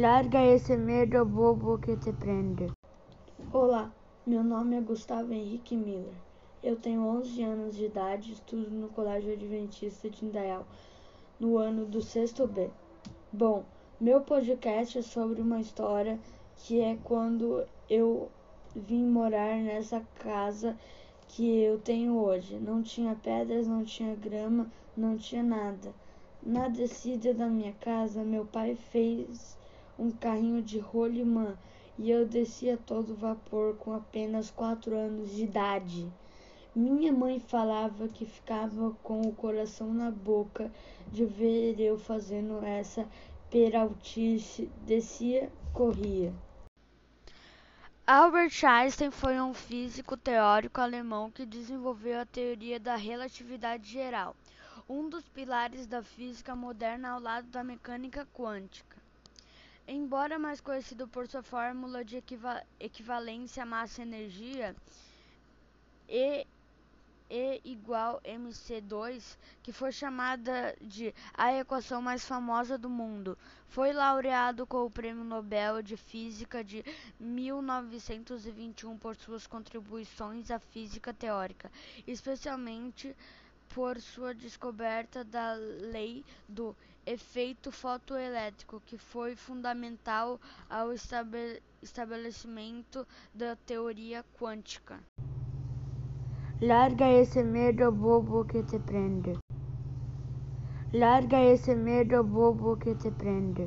Larga esse medo bobo que te prende. Olá, meu nome é Gustavo Henrique Miller. Eu tenho 11 anos de idade e estudo no Colégio Adventista de Indaial, no ano do sexto B. Bom, meu podcast é sobre uma história que é quando eu vim morar nessa casa que eu tenho hoje. Não tinha pedras, não tinha grama, não tinha nada. Na descida da minha casa, meu pai fez um carrinho de rolimã e eu descia todo vapor com apenas quatro anos de idade. Minha mãe falava que ficava com o coração na boca de ver eu fazendo essa peraltice. Descia, corria. Albert Einstein foi um físico teórico alemão que desenvolveu a teoria da relatividade geral, um dos pilares da física moderna ao lado da mecânica quântica. Embora mais conhecido por sua fórmula de equivalência massa-energia, E, e igual mc2, que foi chamada de a equação mais famosa do mundo, foi laureado com o Prêmio Nobel de Física de 1921 por suas contribuições à física teórica, especialmente por sua descoberta da lei do efeito fotoelétrico, que foi fundamental ao estabelecimento da teoria quântica. Larga esse medo bobo que te prende. Larga esse medo bobo que te prende.